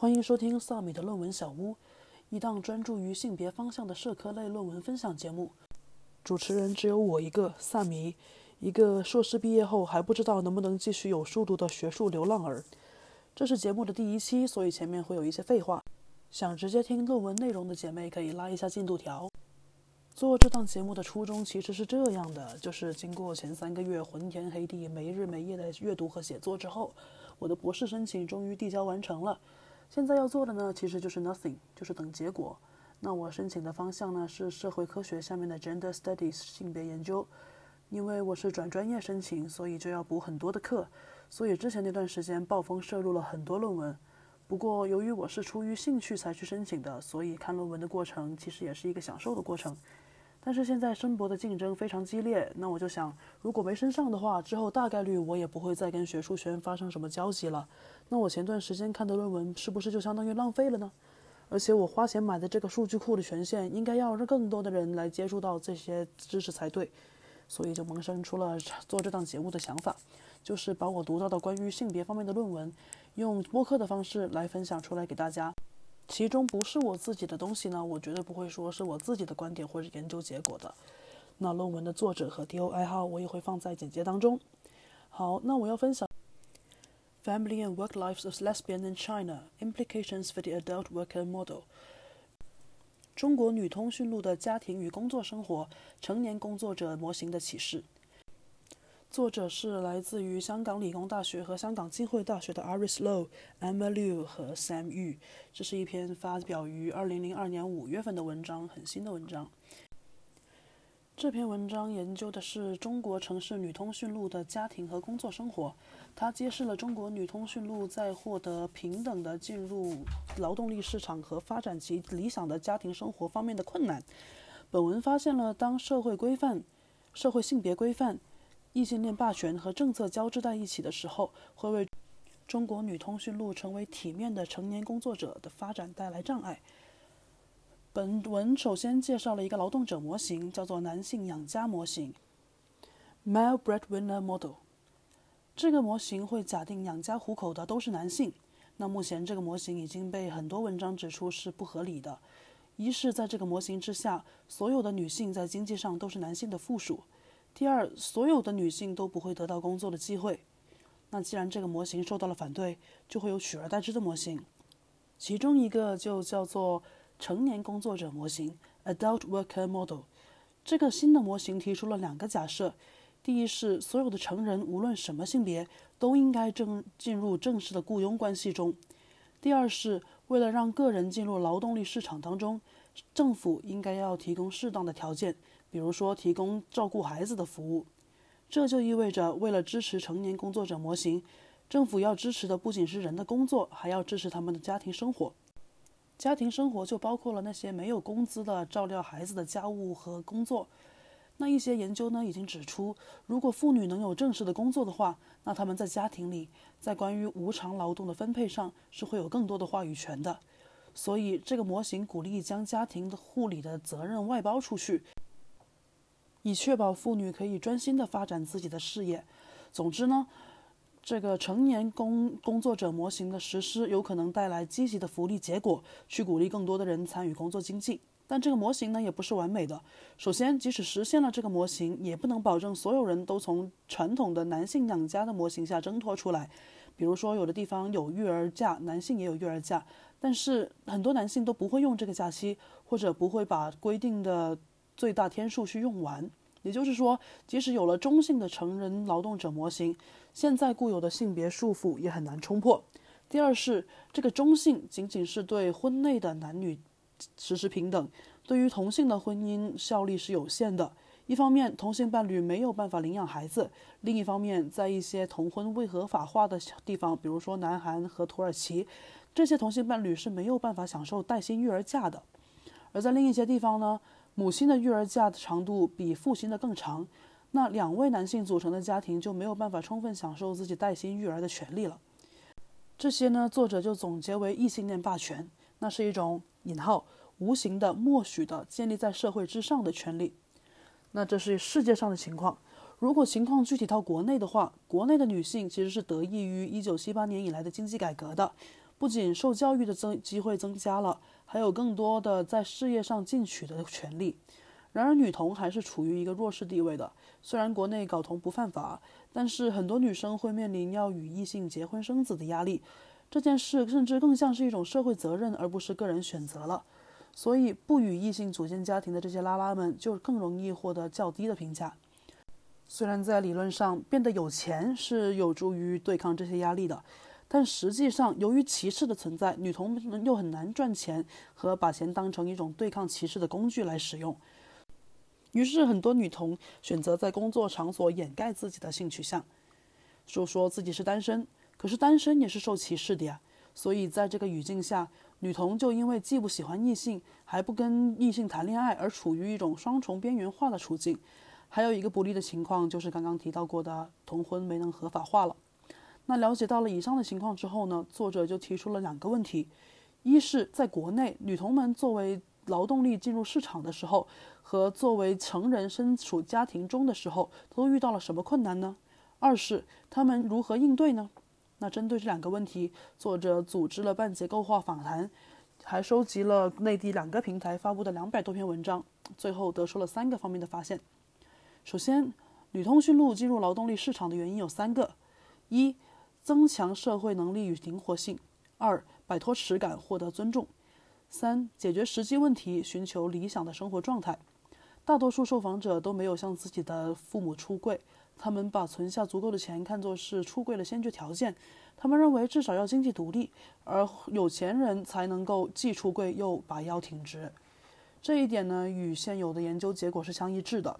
欢迎收听萨米的论文小屋，一档专注于性别方向的社科类论文分享节目。主持人只有我一个，萨米，一个硕士毕业后还不知道能不能继续有书读的学术流浪儿。这是节目的第一期，所以前面会有一些废话。想直接听论文内容的姐妹可以拉一下进度条。做这档节目的初衷其实是这样的，就是经过前三个月昏天黑地、没日没夜的阅读和写作之后，我的博士申请终于递交完成了。现在要做的呢，其实就是 nothing，就是等结果。那我申请的方向呢是社会科学下面的 gender studies 性别研究。因为我是转专业申请，所以就要补很多的课，所以之前那段时间暴风摄入了很多论文。不过由于我是出于兴趣才去申请的，所以看论文的过程其实也是一个享受的过程。但是现在申博的竞争非常激烈，那我就想，如果没升上的话，之后大概率我也不会再跟学术圈发生什么交集了。那我前段时间看的论文是不是就相当于浪费了呢？而且我花钱买的这个数据库的权限，应该要让更多的人来接触到这些知识才对。所以就萌生出了做这档节目的想法，就是把我读到的关于性别方面的论文，用播客的方式来分享出来给大家。其中不是我自己的东西呢，我绝对不会说是我自己的观点或者研究结果的。那论文的作者和 DOI 号我也会放在简介当中。好，那我要分享。Family and Work Lives of Lesbian in China: Implications for the Adult Worker Model。中国女通讯录的家庭与工作生活成年工作者模型的启示。作者是来自于香港理工大学和香港浸会大学的 Iris Low、Emma Liu 和 Sam Yu。这是一篇发表于二零零二年五月份的文章，很新的文章。这篇文章研究的是中国城市女通讯录的家庭和工作生活，它揭示了中国女通讯录在获得平等的进入劳动力市场和发展其理想的家庭生活方面的困难。本文发现了当社会规范、社会性别规范、异性恋霸权和政策交织在一起的时候，会为中国女通讯录成为体面的成年工作者的发展带来障碍。本文首先介绍了一个劳动者模型，叫做男性养家模型 （Male Breadwinner Model）。这个模型会假定养家糊口的都是男性。那目前这个模型已经被很多文章指出是不合理的。一是，在这个模型之下，所有的女性在经济上都是男性的附属；第二，所有的女性都不会得到工作的机会。那既然这个模型受到了反对，就会有取而代之的模型，其中一个就叫做。成年工作者模型 （Adult Worker Model） 这个新的模型提出了两个假设：第一是所有的成人无论什么性别都应该正进入正式的雇佣关系中；第二是为了让个人进入劳动力市场当中，政府应该要提供适当的条件，比如说提供照顾孩子的服务。这就意味着，为了支持成年工作者模型，政府要支持的不仅是人的工作，还要支持他们的家庭生活。家庭生活就包括了那些没有工资的照料孩子的家务和工作。那一些研究呢已经指出，如果妇女能有正式的工作的话，那她们在家庭里，在关于无偿劳动的分配上是会有更多的话语权的。所以，这个模型鼓励将家庭的护理的责任外包出去，以确保妇女可以专心的发展自己的事业。总之呢。这个成年工工作者模型的实施有可能带来积极的福利结果，去鼓励更多的人参与工作经济。但这个模型呢也不是完美的。首先，即使实现了这个模型，也不能保证所有人都从传统的男性养家的模型下挣脱出来。比如说，有的地方有育儿假，男性也有育儿假，但是很多男性都不会用这个假期，或者不会把规定的最大天数去用完。也就是说，即使有了中性的成人劳动者模型，现在固有的性别束缚也很难冲破。第二是，这个中性仅仅是对婚内的男女实施平等，对于同性的婚姻效力是有限的。一方面，同性伴侣没有办法领养孩子；另一方面，在一些同婚未合法化的地方，比如说南韩和土耳其，这些同性伴侣是没有办法享受带薪育儿假的。而在另一些地方呢？母亲的育儿假的长度比父亲的更长，那两位男性组成的家庭就没有办法充分享受自己带薪育儿的权利了。这些呢，作者就总结为异性恋霸权，那是一种引号无形的、默许的建立在社会之上的权利。那这是世界上的情况。如果情况具体到国内的话，国内的女性其实是得益于1978年以来的经济改革的。不仅受教育的增机会增加了，还有更多的在事业上进取的权利。然而，女童还是处于一个弱势地位的。虽然国内搞童不犯法，但是很多女生会面临要与异性结婚生子的压力。这件事甚至更像是一种社会责任，而不是个人选择了。所以，不与异性组建家庭的这些拉拉们，就更容易获得较低的评价。虽然在理论上变得有钱是有助于对抗这些压力的，但实际上由于歧视的存在，女童们又很难赚钱和把钱当成一种对抗歧视的工具来使用。于是，很多女童选择在工作场所掩盖自己的性取向，说说自己是单身。可是单身也是受歧视的呀。所以在这个语境下，女童就因为既不喜欢异性，还不跟异性谈恋爱，而处于一种双重边缘化的处境。还有一个不利的情况，就是刚刚提到过的同婚没能合法化了。那了解到了以上的情况之后呢，作者就提出了两个问题：一是在国内，女童们作为劳动力进入市场的时候，和作为成人身处家庭中的时候，都遇到了什么困难呢？二是她们如何应对呢？那针对这两个问题，作者组织了半结构化访谈，还收集了内地两个平台发布的两百多篇文章，最后得出了三个方面的发现。首先，女通讯录进入劳动力市场的原因有三个：一、增强社会能力与灵活性；二、摆脱耻感，获得尊重；三、解决实际问题，寻求理想的生活状态。大多数受访者都没有向自己的父母出柜，他们把存下足够的钱看作是出柜的先决条件。他们认为至少要经济独立，而有钱人才能够既出柜又把腰挺直。这一点呢，与现有的研究结果是相一致的。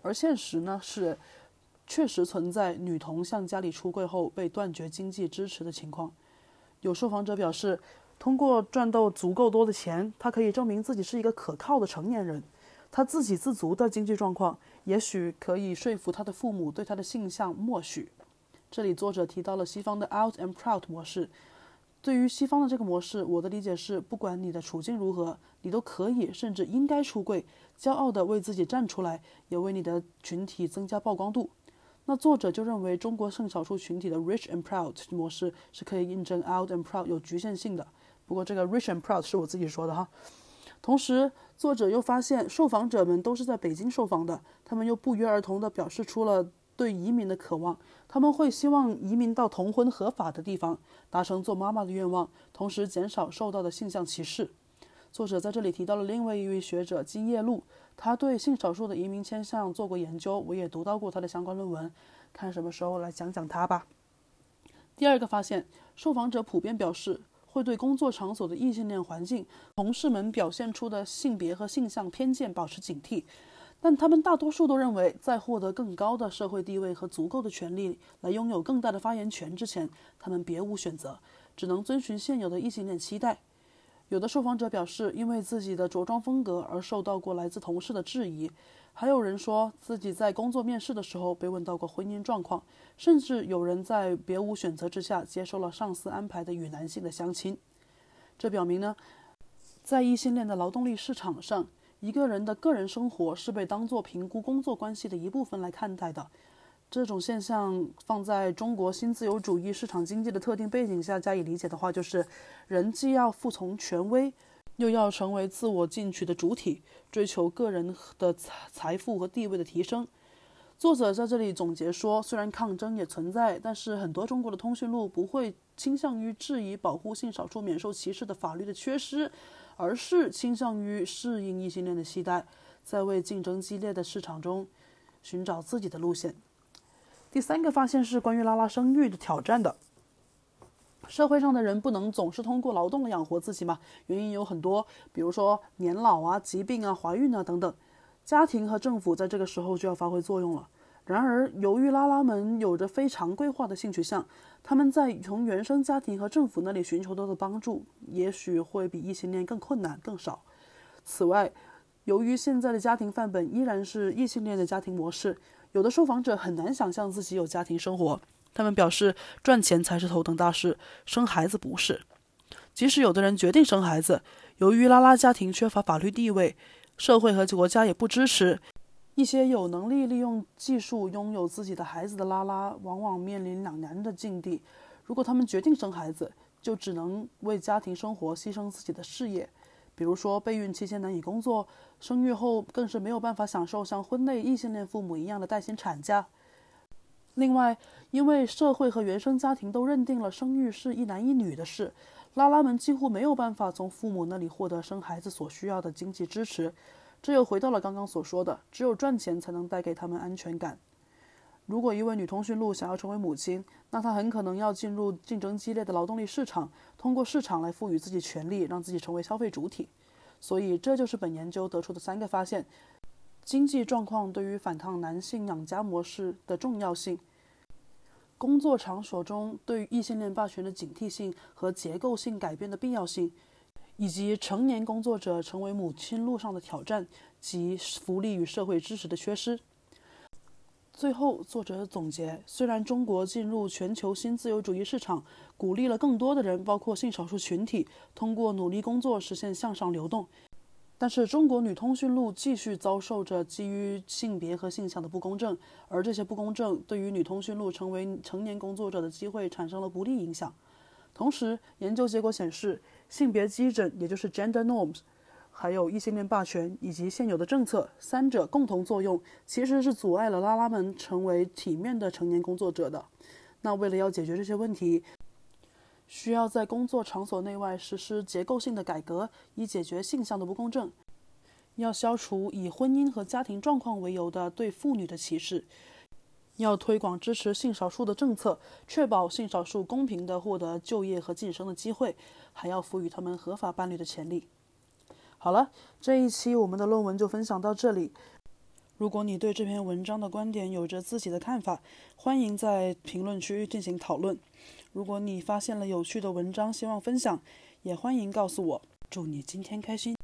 而现实呢是，确实存在女童向家里出柜后被断绝经济支持的情况。有受访者表示，通过赚到足够多的钱，他可以证明自己是一个可靠的成年人。他自给自足的经济状况，也许可以说服他的父母对他的性向默许。这里作者提到了西方的 “out and proud” 模式。对于西方的这个模式，我的理解是，不管你的处境如何，你都可以甚至应该出柜，骄傲地为自己站出来，也为你的群体增加曝光度。那作者就认为，中国性少数群体的 “rich and proud” 模式是可以印证 “out and proud” 有局限性的。不过，这个 “rich and proud” 是我自己说的哈。同时，作者又发现，受访者们都是在北京受访的，他们又不约而同地表示出了对移民的渴望。他们会希望移民到同婚合法的地方，达成做妈妈的愿望，同时减少受到的性向歧视。作者在这里提到了另外一位学者金叶路，他对性少数的移民倾向做过研究，我也读到过他的相关论文，看什么时候来讲讲他吧。第二个发现，受访者普遍表示会对工作场所的异性恋环境、同事们表现出的性别和性向偏见保持警惕。但他们大多数都认为，在获得更高的社会地位和足够的权利来拥有更大的发言权之前，他们别无选择，只能遵循现有的异性恋期待。有的受访者表示，因为自己的着装风格而受到过来自同事的质疑；还有人说自己在工作面试的时候被问到过婚姻状况，甚至有人在别无选择之下接受了上司安排的与男性的相亲。这表明呢，在异性恋的劳动力市场上。一个人的个人生活是被当作评估工作关系的一部分来看待的，这种现象放在中国新自由主义市场经济的特定背景下加以理解的话，就是人既要服从权威，又要成为自我进取的主体，追求个人的财财富和地位的提升。作者在这里总结说，虽然抗争也存在，但是很多中国的通讯录不会倾向于质疑保护性少数免受歧视的法律的缺失。而是倾向于适应异性恋的期待，在为竞争激烈的市场中寻找自己的路线。第三个发现是关于拉拉生育的挑战的。社会上的人不能总是通过劳动养活自己嘛？原因有很多，比如说年老啊、疾病啊、怀孕啊等等。家庭和政府在这个时候就要发挥作用了。然而，由于拉拉们有着非常规化的性取向，他们在从原生家庭和政府那里寻求到的帮助，也许会比异性恋更困难、更少。此外，由于现在的家庭范本依然是异性恋的家庭模式，有的受访者很难想象自己有家庭生活。他们表示，赚钱才是头等大事，生孩子不是。即使有的人决定生孩子，由于拉拉家庭缺乏法律地位，社会和国家也不支持。一些有能力利用技术拥有自己的孩子的拉拉，往往面临两难的境地。如果他们决定生孩子，就只能为家庭生活牺牲自己的事业，比如说备孕期间难以工作，生育后更是没有办法享受像婚内异性恋父母一样的带薪产假。另外，因为社会和原生家庭都认定了生育是一男一女的事，拉拉们几乎没有办法从父母那里获得生孩子所需要的经济支持。这又回到了刚刚所说的，只有赚钱才能带给他们安全感。如果一位女通讯录想要成为母亲，那她很可能要进入竞争激烈的劳动力市场，通过市场来赋予自己权利，让自己成为消费主体。所以，这就是本研究得出的三个发现：经济状况对于反抗男性养家模式的重要性，工作场所中对于异性恋霸权的警惕性和结构性改变的必要性，以及成年工作者成为母亲路上的挑战及福利与社会支持的缺失。最后，作者总结：虽然中国进入全球新自由主义市场，鼓励了更多的人，包括性少数群体，通过努力工作实现向上流动，但是中国女通讯录继续遭受着基于性别和性向的不公正，而这些不公正对于女通讯录成为成年工作者的机会产生了不利影响。同时，研究结果显示，性别基准，也就是 gender norms。还有异性恋霸权以及现有的政策，三者共同作用，其实是阻碍了拉拉们成为体面的成年工作者的。那为了要解决这些问题，需要在工作场所内外实施结构性的改革，以解决性向的不公正。要消除以婚姻和家庭状况为由的对妇女的歧视，要推广支持性少数的政策，确保性少数公平地获得就业和晋升的机会，还要赋予他们合法伴侣的权利。好了，这一期我们的论文就分享到这里。如果你对这篇文章的观点有着自己的看法，欢迎在评论区进行讨论。如果你发现了有趣的文章，希望分享，也欢迎告诉我。祝你今天开心！